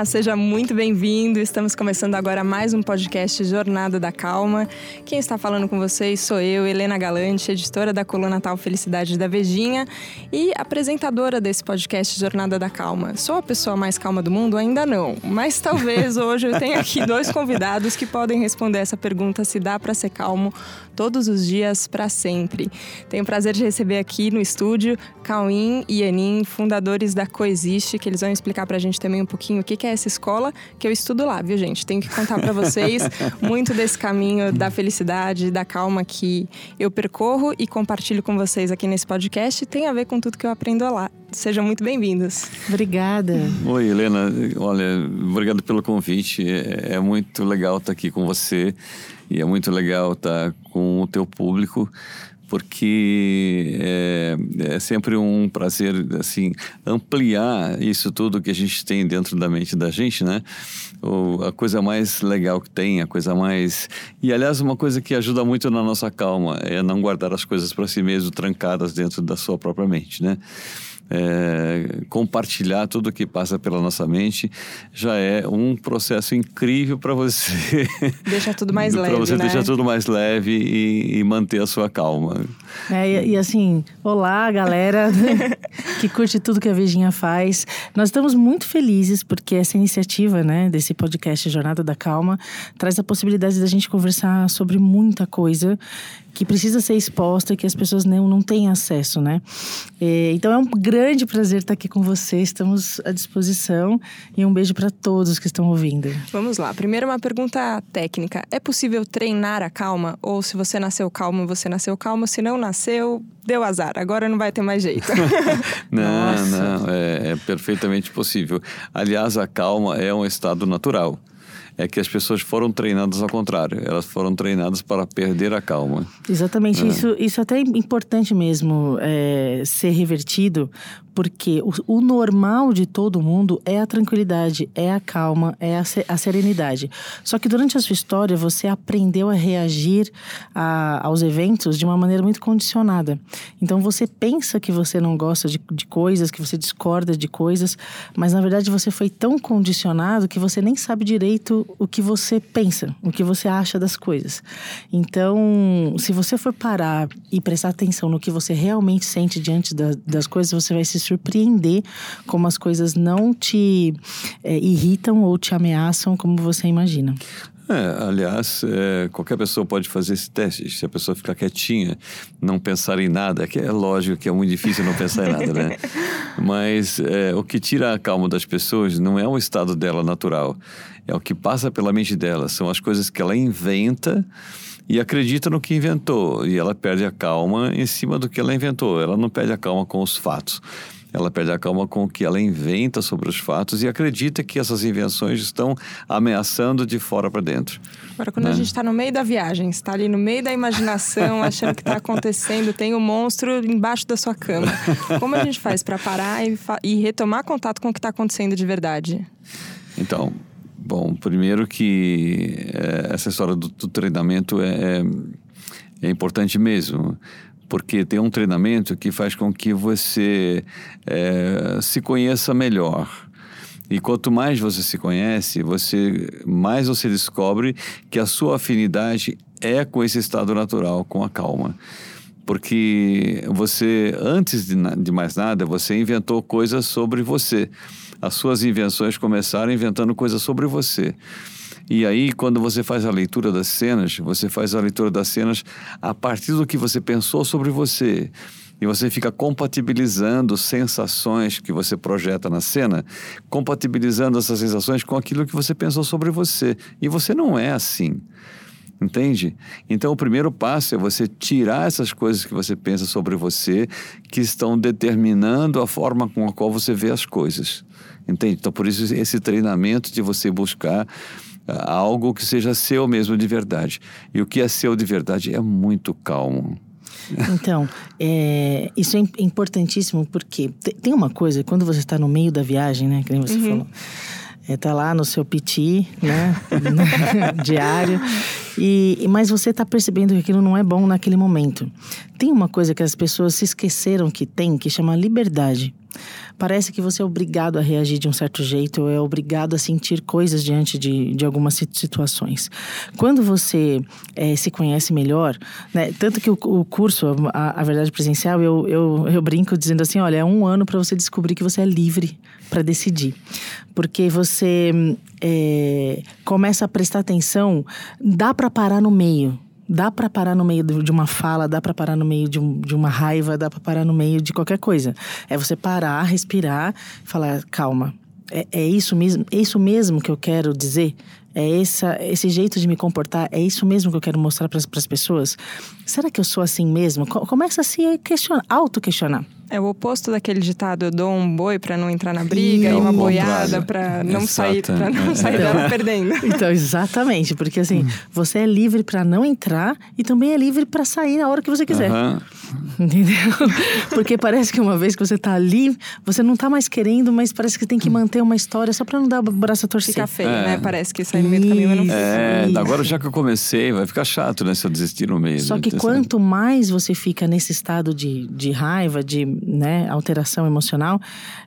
Olá, seja muito bem-vindo. Estamos começando agora mais um podcast Jornada da Calma. Quem está falando com vocês sou eu, Helena Galante, editora da coluna Tal Felicidade da Vejinha e apresentadora desse podcast Jornada da Calma. Sou a pessoa mais calma do mundo? Ainda não, mas talvez hoje eu tenha aqui dois convidados que podem responder essa pergunta se dá para ser calmo todos os dias para sempre. Tenho o prazer de receber aqui no estúdio Cauim e Anin, fundadores da Coexiste, que eles vão explicar para a gente também um pouquinho o que é essa escola, que eu estudo lá, viu, gente? Tenho que contar para vocês muito desse caminho da felicidade, da calma que eu percorro e compartilho com vocês aqui nesse podcast. Tem a ver com tudo que eu aprendo lá. Sejam muito bem-vindos. Obrigada. Oi, Helena. Olha, obrigado pelo convite. É, é muito legal estar aqui com você e é muito legal estar com o teu público porque é, é, sempre um prazer assim ampliar isso tudo que a gente tem dentro da mente da gente, né? O, a coisa mais legal que tem, a coisa mais e aliás uma coisa que ajuda muito na nossa calma é não guardar as coisas para si mesmo trancadas dentro da sua própria mente, né? É, compartilhar tudo que passa pela nossa mente já é um processo incrível para você. Deixar tudo mais leve. Para você né? deixar tudo mais leve e, e manter a sua calma. É, e, e, assim, olá, galera que curte tudo que a Vejinha faz. Nós estamos muito felizes porque essa iniciativa, né, desse podcast Jornada da Calma, traz a possibilidade da gente conversar sobre muita coisa que precisa ser exposta, que as pessoas não, não têm acesso, né? É, então é um grande prazer estar aqui com você, estamos à disposição e um beijo para todos que estão ouvindo. Vamos lá, primeiro uma pergunta técnica. É possível treinar a calma? Ou se você nasceu calmo, você nasceu calmo, se não nasceu, deu azar, agora não vai ter mais jeito. não, Nossa. não, é, é perfeitamente possível. Aliás, a calma é um estado natural é que as pessoas foram treinadas ao contrário. Elas foram treinadas para perder a calma. Exatamente. É. Isso, isso até é importante mesmo é, ser revertido, porque o, o, normal de todo mundo é a tranquilidade, é a calma, é a, a serenidade. Só que durante a sua história você aprendeu a reagir a, aos eventos de uma maneira muito condicionada. Então você pensa que você não gosta de, de coisas, que você discorda de coisas, mas na verdade você foi tão condicionado que você nem sabe direito o que você pensa, o que você acha das coisas. Então, se você for parar e prestar atenção no que você realmente sente diante da, das coisas, você vai se surpreender como as coisas não te é, irritam ou te ameaçam como você imagina. É, aliás, é, qualquer pessoa pode fazer esse teste. Se a pessoa ficar quietinha, não pensar em nada, é que é lógico que é muito difícil não pensar em nada, né? Mas é, o que tira a calma das pessoas não é o estado dela natural, é o que passa pela mente dela. São as coisas que ela inventa e acredita no que inventou. E ela perde a calma em cima do que ela inventou. Ela não perde a calma com os fatos ela perde a calma com o que ela inventa sobre os fatos e acredita que essas invenções estão ameaçando de fora para dentro. Agora, quando né? a gente está no meio da viagem, está ali no meio da imaginação, achando que está acontecendo, tem um monstro embaixo da sua cama. Como a gente faz para parar e, e retomar contato com o que está acontecendo de verdade? Então, bom, primeiro que é, essa história do, do treinamento é, é, é importante mesmo porque tem um treinamento que faz com que você é, se conheça melhor. E quanto mais você se conhece, você mais você descobre que a sua afinidade é com esse estado natural, com a calma. Porque você, antes de, de mais nada, você inventou coisas sobre você. As suas invenções começaram inventando coisas sobre você. E aí, quando você faz a leitura das cenas, você faz a leitura das cenas a partir do que você pensou sobre você. E você fica compatibilizando sensações que você projeta na cena, compatibilizando essas sensações com aquilo que você pensou sobre você. E você não é assim. Entende? Então, o primeiro passo é você tirar essas coisas que você pensa sobre você, que estão determinando a forma com a qual você vê as coisas. Entende? Então, por isso, esse treinamento de você buscar algo que seja seu mesmo de verdade. E o que é seu de verdade é muito calmo. Então, é, isso é importantíssimo porque tem uma coisa, quando você está no meio da viagem, né, que nem você uhum. falou, é, tá lá no seu PT, né, diário, e, mas você está percebendo que aquilo não é bom naquele momento. Tem uma coisa que as pessoas se esqueceram que tem, que chama liberdade. Parece que você é obrigado a reagir de um certo jeito, é obrigado a sentir coisas diante de, de algumas situações. Quando você é, se conhece melhor, né, tanto que o, o curso, a, a, verdade presencial, eu, eu, eu brinco dizendo assim: olha, é um ano para você descobrir que você é livre para decidir. Porque você é, começa a prestar atenção, dá para parar no meio dá para parar no meio de uma fala, dá para parar no meio de, um, de, uma raiva, dá para parar no meio de qualquer coisa. É você parar, respirar, falar calma. É, é isso mesmo, é isso mesmo que eu quero dizer. É essa, esse jeito de me comportar, é isso mesmo que eu quero mostrar para as pessoas? Será que eu sou assim mesmo? Começa a se questionar, auto-questionar. É o oposto daquele ditado: eu dou um boi para não entrar na briga e, e uma boiada para não Exato. sair, pra não sair dela perdendo. Então, exatamente, porque assim, você é livre para não entrar e também é livre para sair na hora que você quiser. Uhum. Entendeu? Porque parece que uma vez que você tá ali, você não tá mais querendo, mas parece que tem que manter uma história só para não dar o braço a torcer. Fica feio, é. né? Parece que sair no meio do caminho, mas não É, agora já que eu comecei, vai ficar chato, né? Se eu desistir no meio. Só que quanto mais você fica nesse estado de, de raiva, de né, alteração emocional,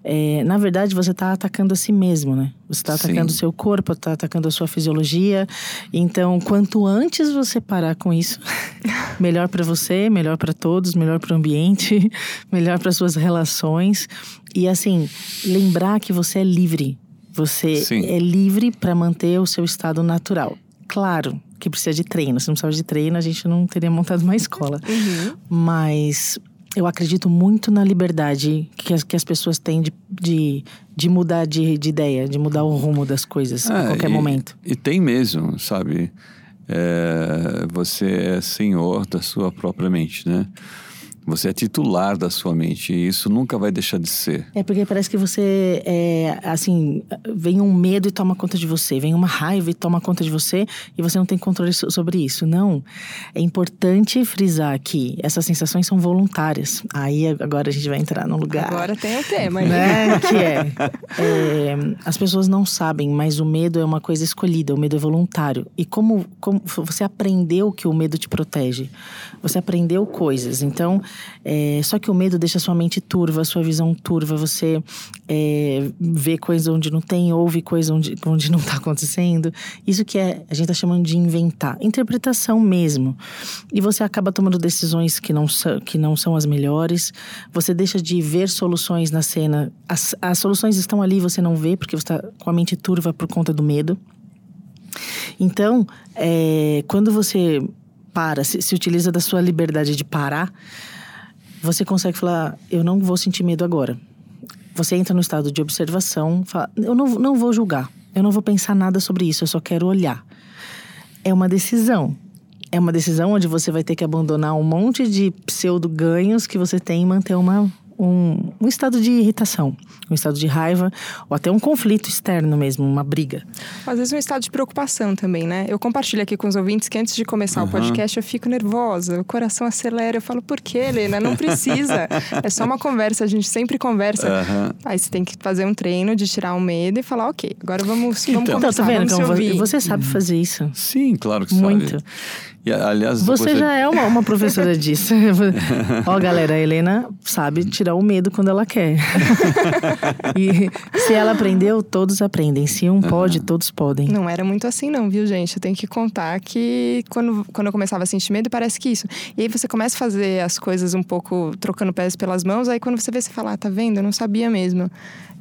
é, na verdade você está atacando a si mesmo, né? Você está atacando o seu corpo, está atacando a sua fisiologia. Então, quanto antes você parar com isso, melhor para você, melhor para todos, melhor para o ambiente, melhor para suas relações. E assim, lembrar que você é livre. Você Sim. é livre para manter o seu estado natural. Claro que precisa de treino. Se não precisava de treino, a gente não teria montado uma escola. Uhum. Mas eu acredito muito na liberdade que as, que as pessoas têm de, de, de mudar de, de ideia, de mudar o rumo das coisas é, a qualquer e, momento. E tem mesmo, sabe? É, você é senhor da sua própria mente, né? Você é titular da sua mente e isso nunca vai deixar de ser. É porque parece que você é assim, vem um medo e toma conta de você, vem uma raiva e toma conta de você e você não tem controle sobre isso. Não. É importante frisar que essas sensações são voluntárias. Aí agora a gente vai entrar no lugar. Agora tem o tema, né? que é, é, as pessoas não sabem, mas o medo é uma coisa escolhida, o medo é voluntário. E como, como você aprendeu que o medo te protege, você aprendeu coisas. Então é, só que o medo deixa sua mente turva, sua visão turva. Você é, vê coisa onde não tem, ouve coisa onde, onde não está acontecendo. Isso que é, a gente está chamando de inventar. Interpretação mesmo. E você acaba tomando decisões que não, são, que não são as melhores. Você deixa de ver soluções na cena. As, as soluções estão ali, você não vê, porque você está com a mente turva por conta do medo. Então, é, quando você para, se, se utiliza da sua liberdade de parar, você consegue falar: eu não vou sentir medo agora. Você entra no estado de observação, fala: eu não, não vou julgar, eu não vou pensar nada sobre isso, eu só quero olhar. É uma decisão. É uma decisão onde você vai ter que abandonar um monte de pseudo-ganhos que você tem e manter uma um, um, estado de irritação, um estado de raiva, ou até um conflito externo mesmo, uma briga. Às vezes um estado de preocupação também, né? Eu compartilho aqui com os ouvintes que antes de começar uhum. o podcast eu fico nervosa, o coração acelera, eu falo, por que, Helena? Não precisa. é só uma conversa, a gente sempre conversa. Uhum. Aí você tem que fazer um treino de tirar o medo e falar, ok, agora vamos, vamos então, conversar, tá vendo, vamos então, Você sabe fazer isso. Sim, claro que Muito. sabe. E, aliás, você já é uma, uma professora disso. Ó, galera, a Helena sabe tirar o medo quando ela quer. e se ela aprendeu, todos aprendem. Se um pode, todos podem. Não era muito assim, não, viu, gente? Eu tenho que contar que quando, quando eu começava a sentir medo, parece que isso. E aí você começa a fazer as coisas um pouco trocando pés pelas mãos, aí quando você vê, você fala, ah, tá vendo? Eu não sabia mesmo.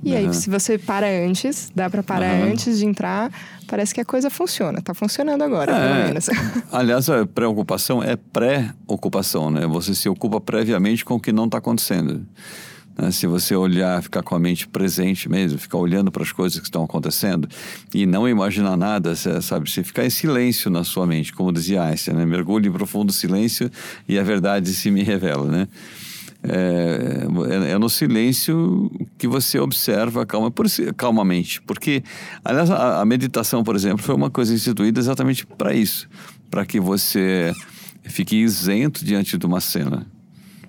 E uhum. aí, se você para antes, dá para parar uhum. antes de entrar, parece que a coisa funciona. Tá funcionando agora, é, pelo menos. Aliás, a preocupação é pré-ocupação, né? Você se ocupa previamente com o que não está acontecendo. Né? Se você olhar, ficar com a mente presente mesmo, ficar olhando para as coisas que estão acontecendo e não imaginar nada, sabe? Se ficar em silêncio na sua mente, como dizia Einstein, né? mergulhe em profundo silêncio e a verdade se me revela, né? É, é, é, no silêncio que você observa calma, por, calmamente. Porque, aliás, a, a, meditação, por exemplo, foi uma coisa instituída exatamente para isso para que você fique isento diante de uma cena.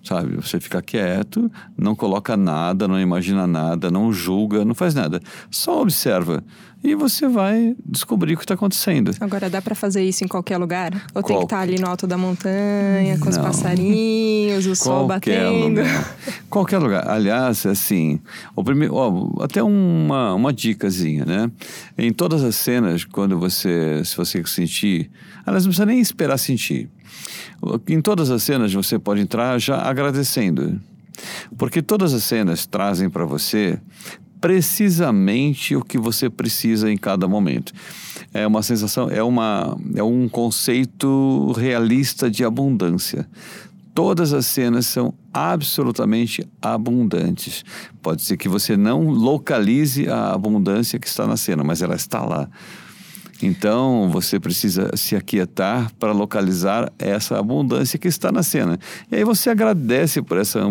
Sabe? Você fica quieto, não coloca nada, não imagina nada, não julga, não faz nada. Só observa e você vai descobrir o que está acontecendo. Agora, dá para fazer isso em qualquer lugar? Ou Qual... tem que estar tá ali no alto da montanha, com não. os passarinhos, o sol batendo? Lugar. qualquer lugar. Aliás, assim, o primeiro, ó, até uma, uma dicasinha, né? Em todas as cenas, quando você, se você sentir, aliás, não precisa nem esperar sentir. Em todas as cenas você pode entrar já agradecendo. Porque todas as cenas trazem para você precisamente o que você precisa em cada momento. É uma sensação, é, uma, é um conceito realista de abundância. Todas as cenas são absolutamente abundantes. Pode ser que você não localize a abundância que está na cena, mas ela está lá. Então você precisa se aquietar para localizar essa abundância que está na cena. E aí você agradece por essa,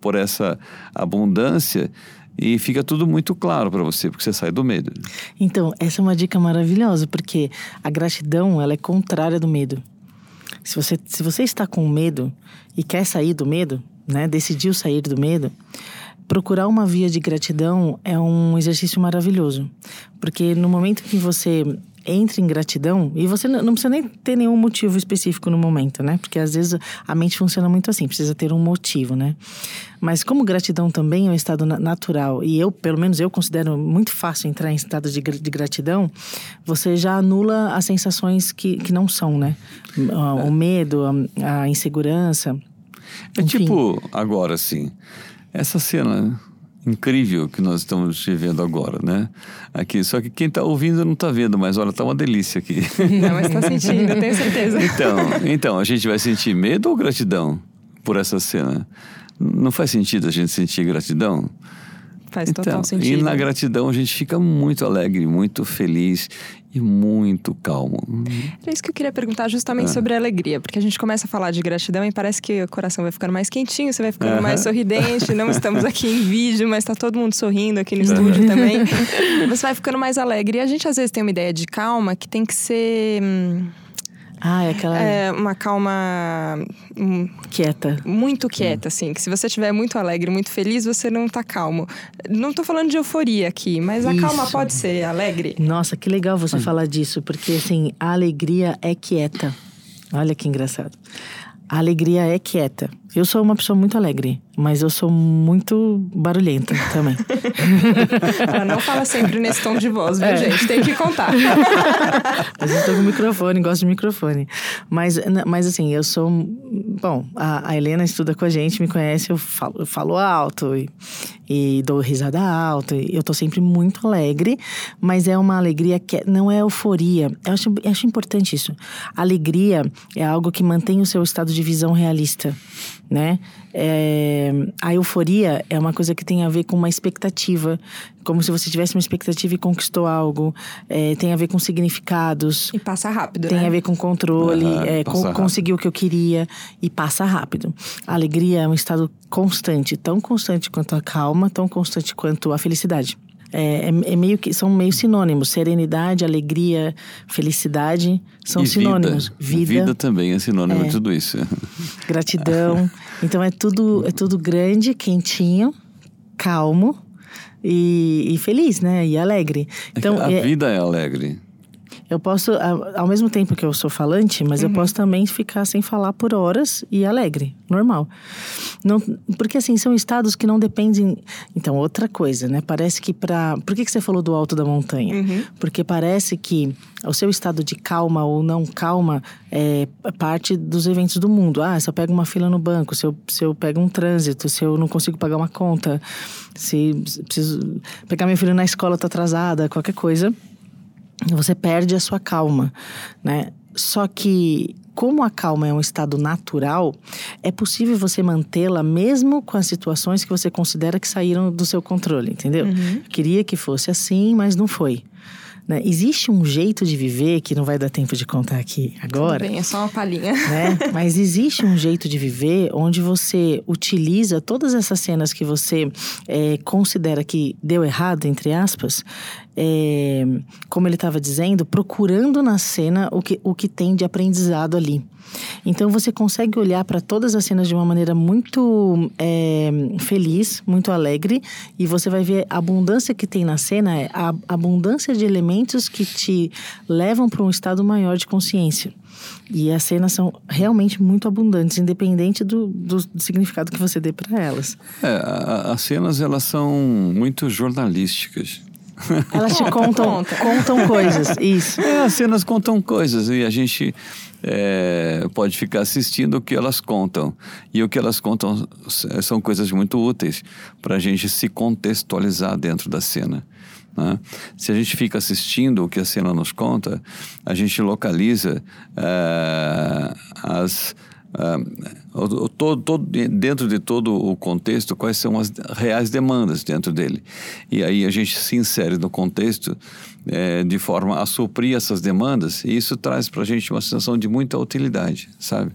por essa abundância e fica tudo muito claro para você, porque você sai do medo. Então, essa é uma dica maravilhosa, porque a gratidão ela é contrária do medo. Se você, se você está com medo e quer sair do medo, né, decidiu sair do medo, procurar uma via de gratidão é um exercício maravilhoso. Porque no momento que você entre em gratidão e você não precisa nem ter nenhum motivo específico no momento, né? Porque às vezes a mente funciona muito assim, precisa ter um motivo, né? Mas como gratidão também é um estado natural e eu, pelo menos eu considero muito fácil entrar em estado de, de gratidão, você já anula as sensações que, que não são, né? O, medo, a, a insegurança. É enfim. tipo agora, assim, essa cena incrível que nós estamos vivendo agora, né? Aqui, só que quem está ouvindo não está vendo, mas olha, está uma delícia aqui. Não, mas está sentindo, tenho certeza. Então, então, a gente vai sentir medo ou gratidão por essa cena? Não faz sentido a gente sentir gratidão? Faz então, total sentido. E na gratidão a gente fica muito alegre, muito feliz e muito calmo. Era isso que eu queria perguntar justamente é. sobre a alegria, porque a gente começa a falar de gratidão e parece que o coração vai ficando mais quentinho, você vai ficando mais sorridente. Não estamos aqui em vídeo, mas está todo mundo sorrindo aqui no estúdio também. Você vai ficando mais alegre. E a gente às vezes tem uma ideia de calma que tem que ser. Hum, ah, é aquela. É uma calma. Hum, quieta. Muito quieta, hum. assim. Que se você estiver muito alegre, muito feliz, você não tá calmo. Não tô falando de euforia aqui, mas a Isso. calma pode ser alegre. Nossa, que legal você hum. falar disso, porque assim, a alegria é quieta. Olha que engraçado. A alegria é quieta. Eu sou uma pessoa muito alegre, mas eu sou muito barulhenta também. Ela não fala sempre nesse tom de voz, viu, é. gente? Tem que contar. mas eu tô com microfone, gosto de microfone. Mas, mas assim, eu sou. Bom, a, a Helena estuda com a gente, me conhece, eu falo, eu falo alto e, e dou risada alta. Eu tô sempre muito alegre, mas é uma alegria que não é euforia. Eu acho, eu acho importante isso. Alegria é algo que mantém o seu estado de visão realista né? É, a euforia é uma coisa que tem a ver com uma expectativa, como se você tivesse uma expectativa e conquistou algo. É, tem a ver com significados. E passa rápido, Tem né? a ver com controle, uhum, é, com, conseguir o que eu queria e passa rápido. A alegria é um estado constante, tão constante quanto a calma, tão constante quanto a felicidade. É, é, é, meio que são meio sinônimos. Serenidade, alegria, felicidade são e sinônimos. Vida. vida. vida também é sinônimo é. de tudo isso. Gratidão. então é tudo é tudo grande, quentinho, calmo e, e feliz, né? E alegre. É então a é vida é alegre. Eu posso, ao mesmo tempo que eu sou falante, mas uhum. eu posso também ficar sem falar por horas e alegre, normal. Não, porque assim, são estados que não dependem. Então, outra coisa, né? Parece que para. Por que, que você falou do alto da montanha? Uhum. Porque parece que o seu estado de calma ou não calma é parte dos eventos do mundo. Ah, se eu pego uma fila no banco, se eu, se eu pego um trânsito, se eu não consigo pagar uma conta, se preciso pegar minha filha na escola, tô atrasada, qualquer coisa você perde a sua calma, né? Só que como a calma é um estado natural, é possível você mantê-la mesmo com as situações que você considera que saíram do seu controle, entendeu? Uhum. Queria que fosse assim, mas não foi. Né? Existe um jeito de viver que não vai dar tempo de contar aqui agora. Tudo bem, é só uma palhinha. Né? Mas existe um jeito de viver onde você utiliza todas essas cenas que você é, considera que deu errado, entre aspas, é, como ele estava dizendo, procurando na cena o que, o que tem de aprendizado ali. Então você consegue olhar para todas as cenas de uma maneira muito é, feliz, muito alegre, e você vai ver a abundância que tem na cena, é a abundância de elementos que te levam para um estado maior de consciência. E as cenas são realmente muito abundantes, independente do, do, do significado que você dê para elas. É, a, as cenas elas são muito jornalísticas. Elas te contam, contam coisas, isso. É, as cenas contam coisas e a gente é, pode ficar assistindo o que elas contam. E o que elas contam são coisas muito úteis para a gente se contextualizar dentro da cena. Né? Se a gente fica assistindo o que a cena nos conta, a gente localiza uh, as. Uh, todo, todo, dentro de todo o contexto, quais são as reais demandas dentro dele. E aí a gente se insere no contexto é, de forma a suprir essas demandas, e isso traz para a gente uma sensação de muita utilidade, sabe?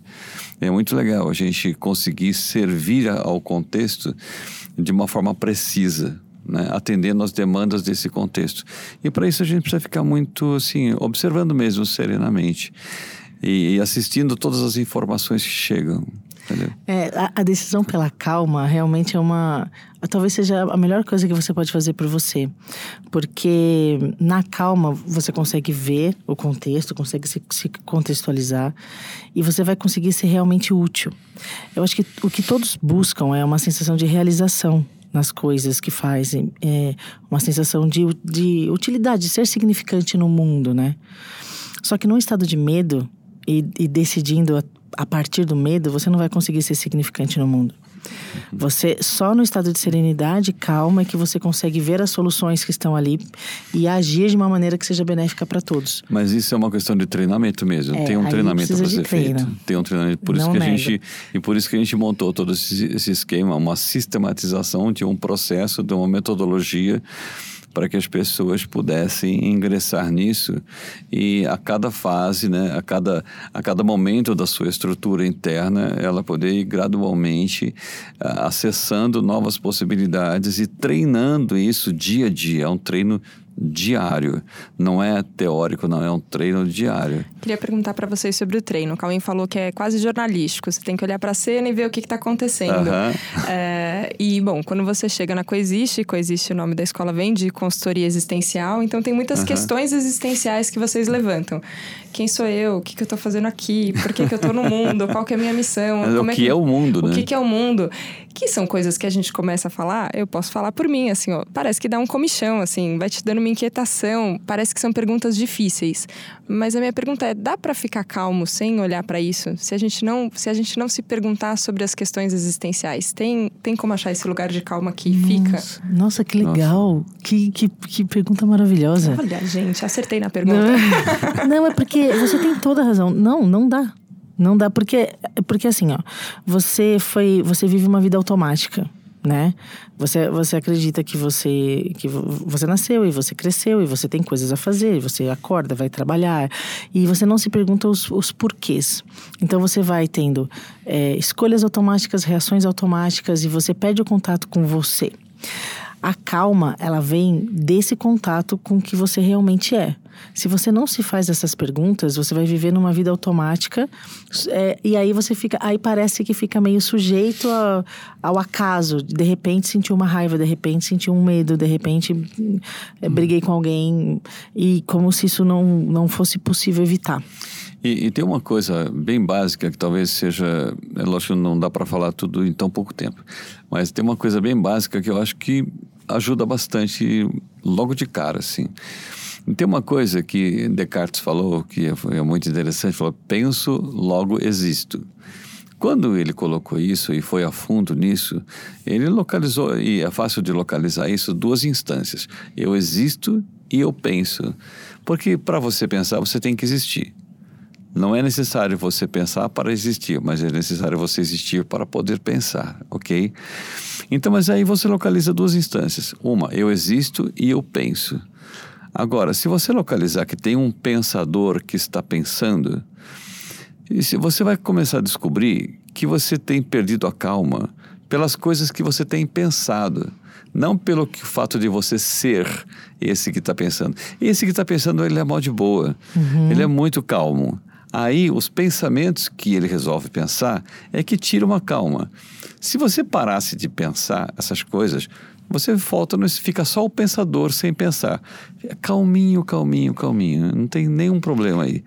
É muito legal a gente conseguir servir ao contexto de uma forma precisa, né, atendendo às demandas desse contexto. E para isso a gente precisa ficar muito assim, observando mesmo serenamente e, e assistindo todas as informações que chegam. É, a, a, decisão pela calma realmente é uma. Talvez seja a melhor coisa que você pode fazer por você. Porque na calma você consegue ver o contexto, consegue se, se contextualizar e você vai conseguir ser realmente útil. Eu acho que o que todos buscam é uma sensação de realização nas coisas que fazem, é uma sensação de, de utilidade, de ser significante no mundo, né? Só que num estado de medo e, e decidindo a, partir do medo, você não vai conseguir ser significante no mundo. Você só no estado de serenidade, calma, é que você consegue ver as soluções que estão ali e agir de uma maneira que seja benéfica para todos. Mas isso é uma questão de treinamento mesmo. É, Tem um treinamento para ser treino. feito. Tem um treinamento por Não isso que a gente e por isso que a gente montou todo esse, esse esquema, uma sistematização de um processo, de uma metodologia para que as pessoas pudessem ingressar nisso e a cada fase, né, a cada, a cada momento da sua estrutura interna, ela poder ir gradualmente uh, acessando novas possibilidades e treinando isso dia a dia. É um treino diário. Não é teórico, não, é um treino diário. Queria perguntar para vocês sobre o treino. O Cauim falou que é quase jornalístico. Você tem que olhar para a cena e ver o que está acontecendo. É, e, bom, quando você chega na Coexiste, Coexiste, o nome da escola vem de consultoria existencial, então tem muitas questões existenciais que vocês levantam. Quem sou eu? O que, que eu estou fazendo aqui? Por que, que eu estou no mundo? Qual que é a minha missão? O é que, que é o mundo, o né? O que, que é o mundo? Que são coisas que a gente começa a falar, eu posso falar por mim, assim, ó, parece que dá um comichão, assim, vai te dando uma inquietação, parece que são perguntas difíceis. Mas a minha pergunta é, dá para ficar calmo sem olhar para isso? Se a gente não, se a gente não se perguntar sobre as questões existenciais, tem, tem como achar esse lugar de calma que nossa, fica? Nossa, que legal. Que, que, que pergunta maravilhosa. Olha, gente, acertei na pergunta. Não, não, é porque você tem toda a razão. Não, não dá. Não dá porque porque assim, ó, você foi, você vive uma vida automática né? Você, você acredita que você que você nasceu e você cresceu e você tem coisas a fazer, você acorda, vai trabalhar e você não se pergunta os, os porquês. Então você vai tendo é, escolhas automáticas, reações automáticas e você perde o contato com você. A calma, ela vem desse contato com o que você realmente é. Se você não se faz essas perguntas, você vai viver numa vida automática é, e aí você fica, aí parece que fica meio sujeito a, ao acaso. De repente sentiu uma raiva, de repente sentiu um medo, de repente é, briguei com alguém e como se isso não, não fosse possível evitar. E, e, tem uma coisa bem básica que talvez seja, é lógico não dá para falar tudo em tão pouco tempo, mas tem uma coisa bem básica que eu acho que ajuda bastante logo de cara, assim. Tem uma coisa que Descartes falou que foi muito interessante, falou: penso, logo existo. Quando ele colocou isso e foi a fundo nisso, ele localizou, e é fácil de localizar isso, duas instâncias. Eu existo e eu penso. Porque para você pensar, você tem que existir. Não é necessário você pensar para existir, mas é necessário você existir para poder pensar, ok? Então, mas aí você localiza duas instâncias. Uma, eu existo e eu penso. Agora, se você localizar que tem um pensador que está pensando, você vai começar a descobrir que você tem perdido a calma pelas coisas que você tem pensado, não pelo que, fato de você ser esse que está pensando. Esse que está pensando, ele é mal de boa, uhum. ele é muito calmo. Aí, os pensamentos que ele resolve pensar é que tira uma calma. Se você parasse de pensar essas coisas, você volta, fica só o pensador sem pensar. Calminho, calminho, calminho. Não tem nenhum problema aí.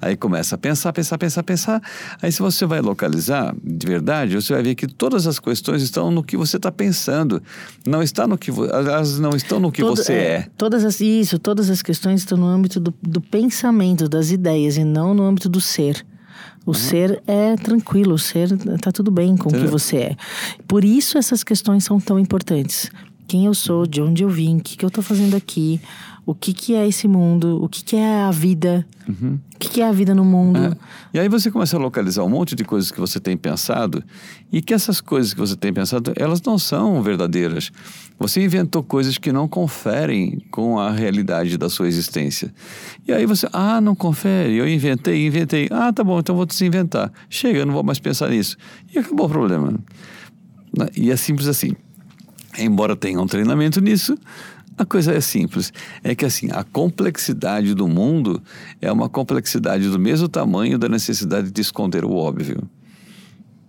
Aí começa a pensar, pensar, pensar, pensar. Aí se você vai localizar de verdade, você vai ver que todas as questões estão no que você está pensando. Não está no que elas não estão no que Todo, você é, é. Todas as, isso, todas as questões estão no âmbito do, do pensamento, das ideias, e não no âmbito do ser. O uhum. ser é tranquilo, o ser está tudo bem com o que você é. Por isso essas questões são tão importantes. Quem eu sou, de onde eu vim, o que, que eu estou fazendo aqui, o que, que é esse mundo, o que, que é a vida, uhum. o que, que é a vida no mundo. É. E aí você começa a localizar um monte de coisas que você tem pensado e que essas coisas que você tem pensado, elas não são verdadeiras. Você inventou coisas que não conferem com a realidade da sua existência. E aí você, ah, não confere, eu inventei, inventei. Ah, tá bom, então vou desinventar. Chega, eu não vou mais pensar nisso. E acabou o problema. E é simples assim. Embora tenha um treinamento nisso, a coisa é simples. É que assim, a complexidade do mundo é uma complexidade do mesmo tamanho da necessidade de esconder o óbvio.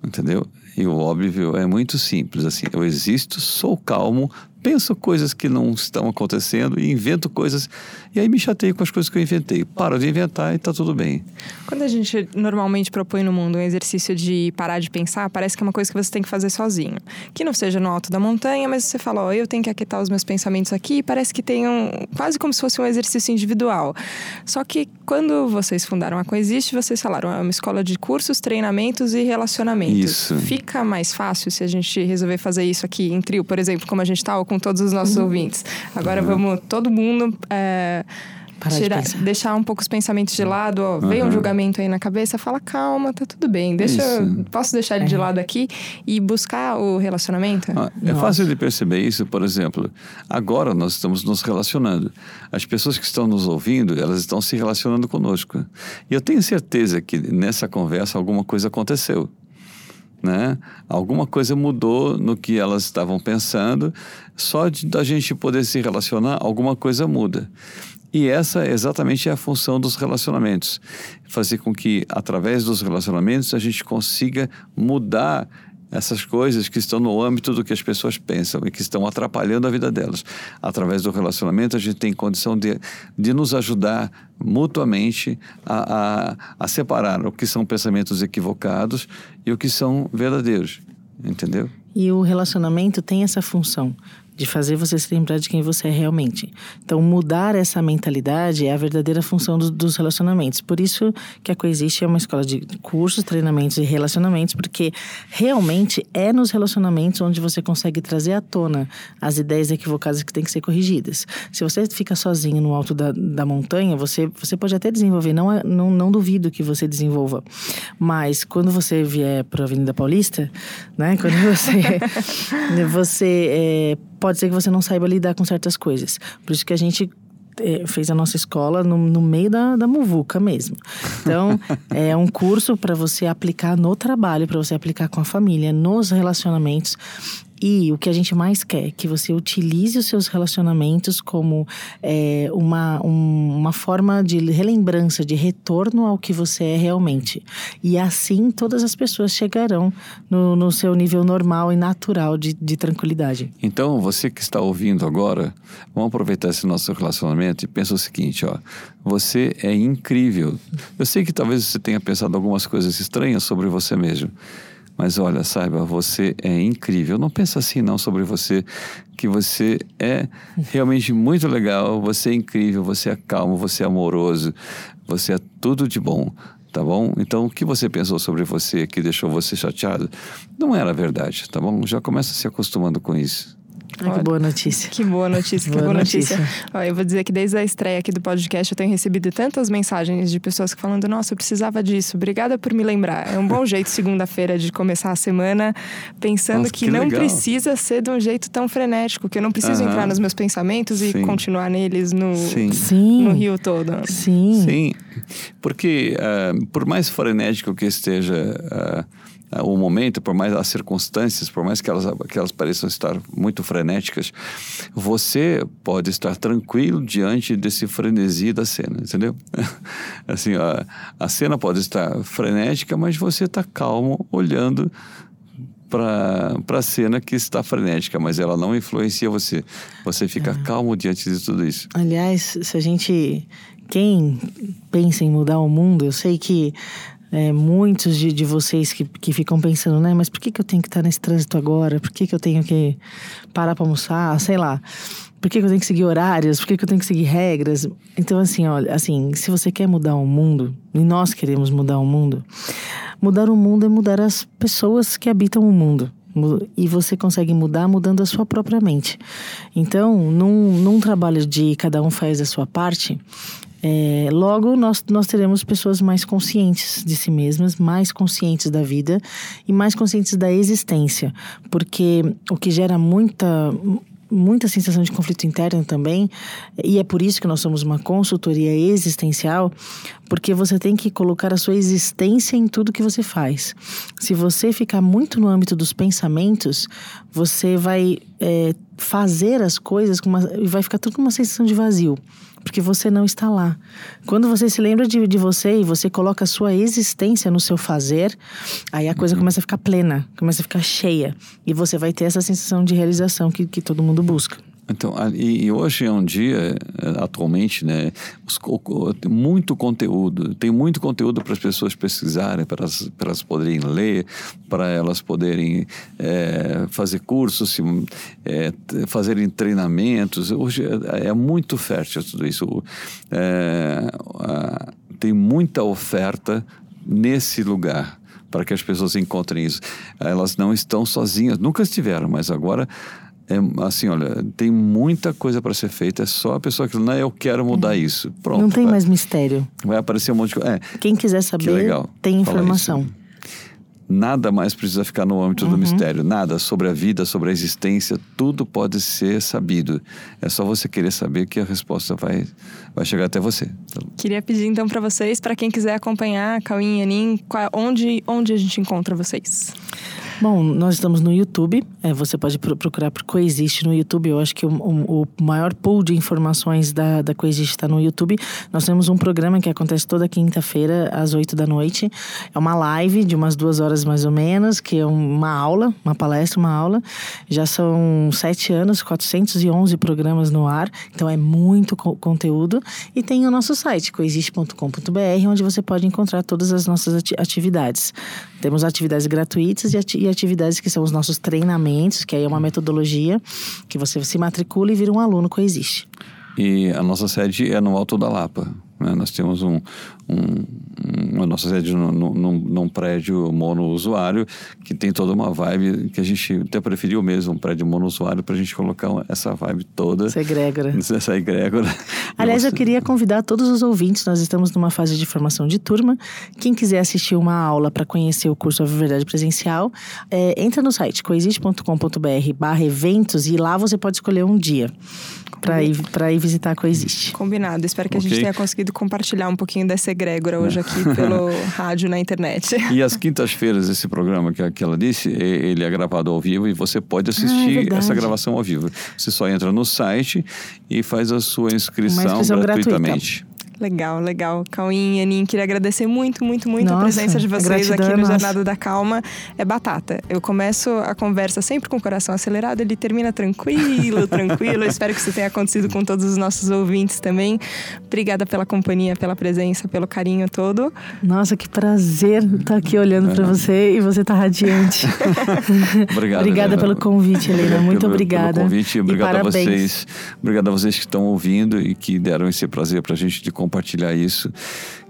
Entendeu? E o óbvio é muito simples, assim, eu existo, sou calmo, penso coisas que não estão acontecendo e invento coisas. E aí me chateio com as coisas que eu inventei. Paro de inventar e está tudo bem. Quando a gente normalmente propõe no mundo um exercício de parar de pensar, parece que é uma coisa que você tem que fazer sozinho. Que não seja no alto da montanha, mas você fala, ó, oh, eu tenho que aquietar os meus pensamentos aqui. Parece que tem um. quase como se fosse um exercício individual. Só que quando vocês fundaram a Coexiste, vocês falaram, é uma escola de cursos, treinamentos e relacionamentos. Isso. Fica mais fácil se a gente resolver fazer isso aqui em trio, por exemplo, como a gente está, ou com com todos os nossos uhum. ouvintes. Agora uhum. vamos, todo mundo. É, Tirar, de deixar um pouco os pensamentos de lado, ó, uhum. veio um julgamento aí na cabeça, fala calma, tá tudo bem, deixa, posso deixar ele de é. lado aqui e buscar o relacionamento? Ah, é fácil de perceber isso, por exemplo, agora nós estamos nos relacionando. As pessoas que estão nos ouvindo, elas estão se relacionando conosco. E eu tenho certeza que nessa conversa alguma coisa aconteceu né? Alguma coisa mudou no que elas estavam pensando. Só de da gente poder se relacionar, alguma coisa muda. E essa exatamente é a função dos relacionamentos. Fazer com que, através dos relacionamentos, a gente consiga mudar essas coisas que estão no âmbito do que as pessoas pensam e que estão atrapalhando a vida delas. Através do relacionamento, a gente tem condição de, de nos ajudar mutuamente a, a, a separar o que são pensamentos equivocados e o que são verdadeiros. Entendeu? E o relacionamento tem essa função de fazer você se lembrar de quem você é realmente. Então, mudar essa mentalidade é a verdadeira função do, dos relacionamentos. Por isso que a Coexiste é uma escola de cursos, treinamentos e relacionamentos, porque realmente é nos relacionamentos onde você consegue trazer à tona as ideias equivocadas que têm que ser corrigidas. Se você fica sozinho no alto da, da montanha, você, você pode até desenvolver, não, não, não duvido que você desenvolva, mas quando você vier para a Avenida Paulista, né, quando você, você é, pode ser que você não saiba lidar com certas coisas. Por isso que a gente é, fez a nossa escola no, no meio da, da muvuca mesmo. Então, é um curso para você aplicar no trabalho, para você aplicar com a família, nos relacionamentos. E o que a gente mais quer, que você utilize os seus relacionamentos como é, uma, um, uma forma de relembrança, de retorno ao que você é realmente. E assim todas as pessoas chegarão no, no seu nível normal e natural de, de tranquilidade. Então, você que está ouvindo agora, vamos aproveitar esse nosso relacionamento e pensa o seguinte, ó. Você é incrível. Eu sei que talvez você tenha pensado algumas coisas estranhas sobre você mesmo. Mas olha, saiba, você é incrível. Não pensa assim não sobre você, que você é realmente muito legal, você é incrível, você é calmo, você é amoroso, você é tudo de bom, tá bom? Então, o que você pensou sobre você que deixou você chateado, não era verdade, tá bom? Já começa se acostumando com isso. Ah, que boa notícia. Que boa notícia, que boa, boa notícia. notícia. Ó, eu vou dizer que desde a estreia aqui do podcast eu tenho recebido tantas mensagens de pessoas falando: Nossa, eu precisava disso, obrigada por me lembrar. É um bom jeito, segunda-feira, de começar a semana pensando Nossa, que, que, não legal. precisa ser de um jeito tão frenético, que eu não preciso entrar nos meus pensamentos e Sim. continuar neles no, Sim. no rio todo. Sim. Sim. Porque, uh, por mais frenético que esteja. Uh, o momento, por mais as circunstâncias, por mais que elas, que elas pareçam estar muito frenéticas, você pode estar tranquilo diante desse frenesi da cena, entendeu? assim, a, a cena pode estar frenética, mas você está calmo olhando para a cena que está frenética, mas ela não influencia você. Você fica é. calmo diante de tudo isso. Aliás, se a gente. Quem pensa em mudar o mundo, eu sei que é, muitos de, de vocês que, que ficam pensando, né? Mas por que, que eu tenho que estar nesse trânsito agora? Por que, que eu tenho que parar para almoçar? Sei lá. Por que, que eu tenho que seguir horários? Por que, que eu tenho que seguir regras? Então, assim, olha, assim, se você quer mudar o mundo, e nós queremos mudar o mundo, Mudar o mundo é mudar as pessoas que habitam o mundo. E você consegue mudar mudando a sua própria mente. Então, num, num trabalho de cada um faz a sua parte, é, logo nós, nós teremos pessoas mais conscientes de si mesmas, mais conscientes da vida e mais conscientes da existência. Porque o que gera muita muita sensação de conflito interno também, e é por isso que nós somos uma consultoria existencial, porque você tem que colocar a sua existência em tudo que você faz. Se você ficar muito no âmbito dos pensamentos, você vai é, fazer as coisas com uma, e vai ficar tudo com uma sensação de vazio porque você não está lá. Quando você se lembra de, de você e você coloca a sua existência no seu fazer, aí a coisa uhum. começa a ficar plena, começa a ficar cheia. E você vai ter essa sensação de realização que, que todo mundo busca. Então, e, hoje é um dia, eh, atualmente, né, muito conteúdo, tem muito conteúdo para as pessoas pesquisarem, para elas, para elas poderem ler, para elas poderem é, fazer cursos, é, fazerem treinamentos. Hoje é, é, muito fértil tudo isso. Tem muita oferta nesse lugar para que as pessoas encontrem isso. Elas não estão sozinhas, nunca estiveram, mas agora é assim, olha, tem muita coisa para ser feita, é só a pessoa que não, eu quero mudar é. isso. Pronto. Não tem vai, mais mistério. Vai aparecer um monte de coisa. É, Quem quiser saber, legal, tem informação. Nada mais precisa ficar no âmbito uhum. do mistério. Nada sobre a vida, sobre a existência, tudo pode ser sabido. É só você querer saber que a resposta vai, vai chegar até você. Queria pedir então para vocês, para quem quiser acompanhar a Cauim e Anin, onde, onde a gente encontra vocês? Bom, nós estamos no YouTube. É, você pode procurar por Coexiste no YouTube. Eu acho que o, o, o maior pool de informações da, da Coexiste está no YouTube. Nós temos um programa que acontece toda quinta-feira, às 8 da noite. É uma live de umas duas horas mais ou menos, que é uma aula, uma palestra, uma aula. Já são sete anos, 411 programas no ar. Então é muito co conteúdo. E tem o nosso site, coexiste.com.br, onde você pode encontrar todas as nossas atividades. Temos atividades gratuitas e, ati atividades que são os nossos treinamentos, que aí é uma metodologia que você se matricula e vira um aluno coexiste. E a nossa sede é no Alto da Lapa. Né? Nós temos um, um, a nossa sede num, num, num prédio monousuário que tem toda uma vibe que a gente até preferiu mesmo, um prédio monousuário, para a gente colocar essa vibe toda. Essa egrégora. Essa egrégora. Aliás, eu queria convidar todos os ouvintes, nós estamos numa fase de formação de turma. Quem quiser assistir uma aula para conhecer o curso A Verdade Presencial, é, entra no site coexiste.com.br barra eventos e lá você pode escolher um dia para ir, ir visitar a Coexiste. Combinado. Espero que okay. a gente tenha conseguido compartilhar um pouquinho dessa egrégora hoje aqui pelo rádio na internet. E às quintas-feiras, esse programa que, que ela disse, ele é gravado ao vivo e você pode assistir ah, é essa gravação ao vivo. Você só entra no site e faz a sua inscrição, inscrição gratuitamente. Gratuita. Legal, legal. Cauim e Anin, queria agradecer muito, muito, muito Nossa, a presença de vocês aqui no Jornada da Calma. É batata. Eu começo a conversa sempre com o coração acelerado, ele termina tranquilo, tranquilo. Eu espero que isso tenha acontecido com todos os nossos ouvintes também. Obrigada pela companhia, pela presença, pelo carinho todo. Nossa, que prazer estar aqui olhando para você e você tá radiante. Obrigado, obrigada Helena. pelo convite, Helena. Muito pelo, obrigada. Pelo convite, obrigado a vocês. Obrigado a vocês que estão ouvindo e que deram esse prazer para a gente de compartilhar isso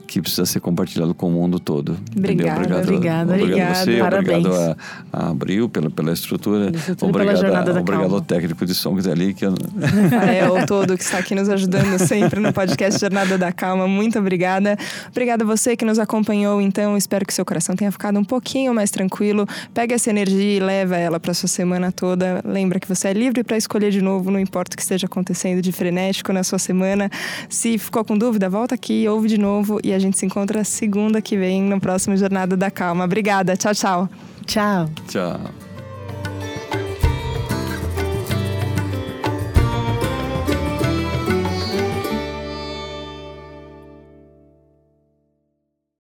que precisa ser compartilhado com o mundo todo. Obrigada, obrigado, obrigada, obrigado a você, Parabéns. obrigado a, a Abril pela, pela estrutura, estrutura obrigado, pela a, obrigado ao técnico de som que está ali. Que eu... Rafael, todo que está aqui nos ajudando sempre no podcast Jornada da Calma, muito obrigada. Obrigada a você que nos acompanhou, então, espero que seu coração tenha ficado um pouquinho mais tranquilo. Pega essa energia e leva ela para sua semana toda. Lembra que você é livre para escolher de novo, não importa o que esteja acontecendo de frenético na sua semana. Se ficou com dúvida, volta aqui, ouve de novo e a gente se encontra segunda que vem no próximo Jornada da Calma. Obrigada. Tchau, tchau. Tchau. Tchau.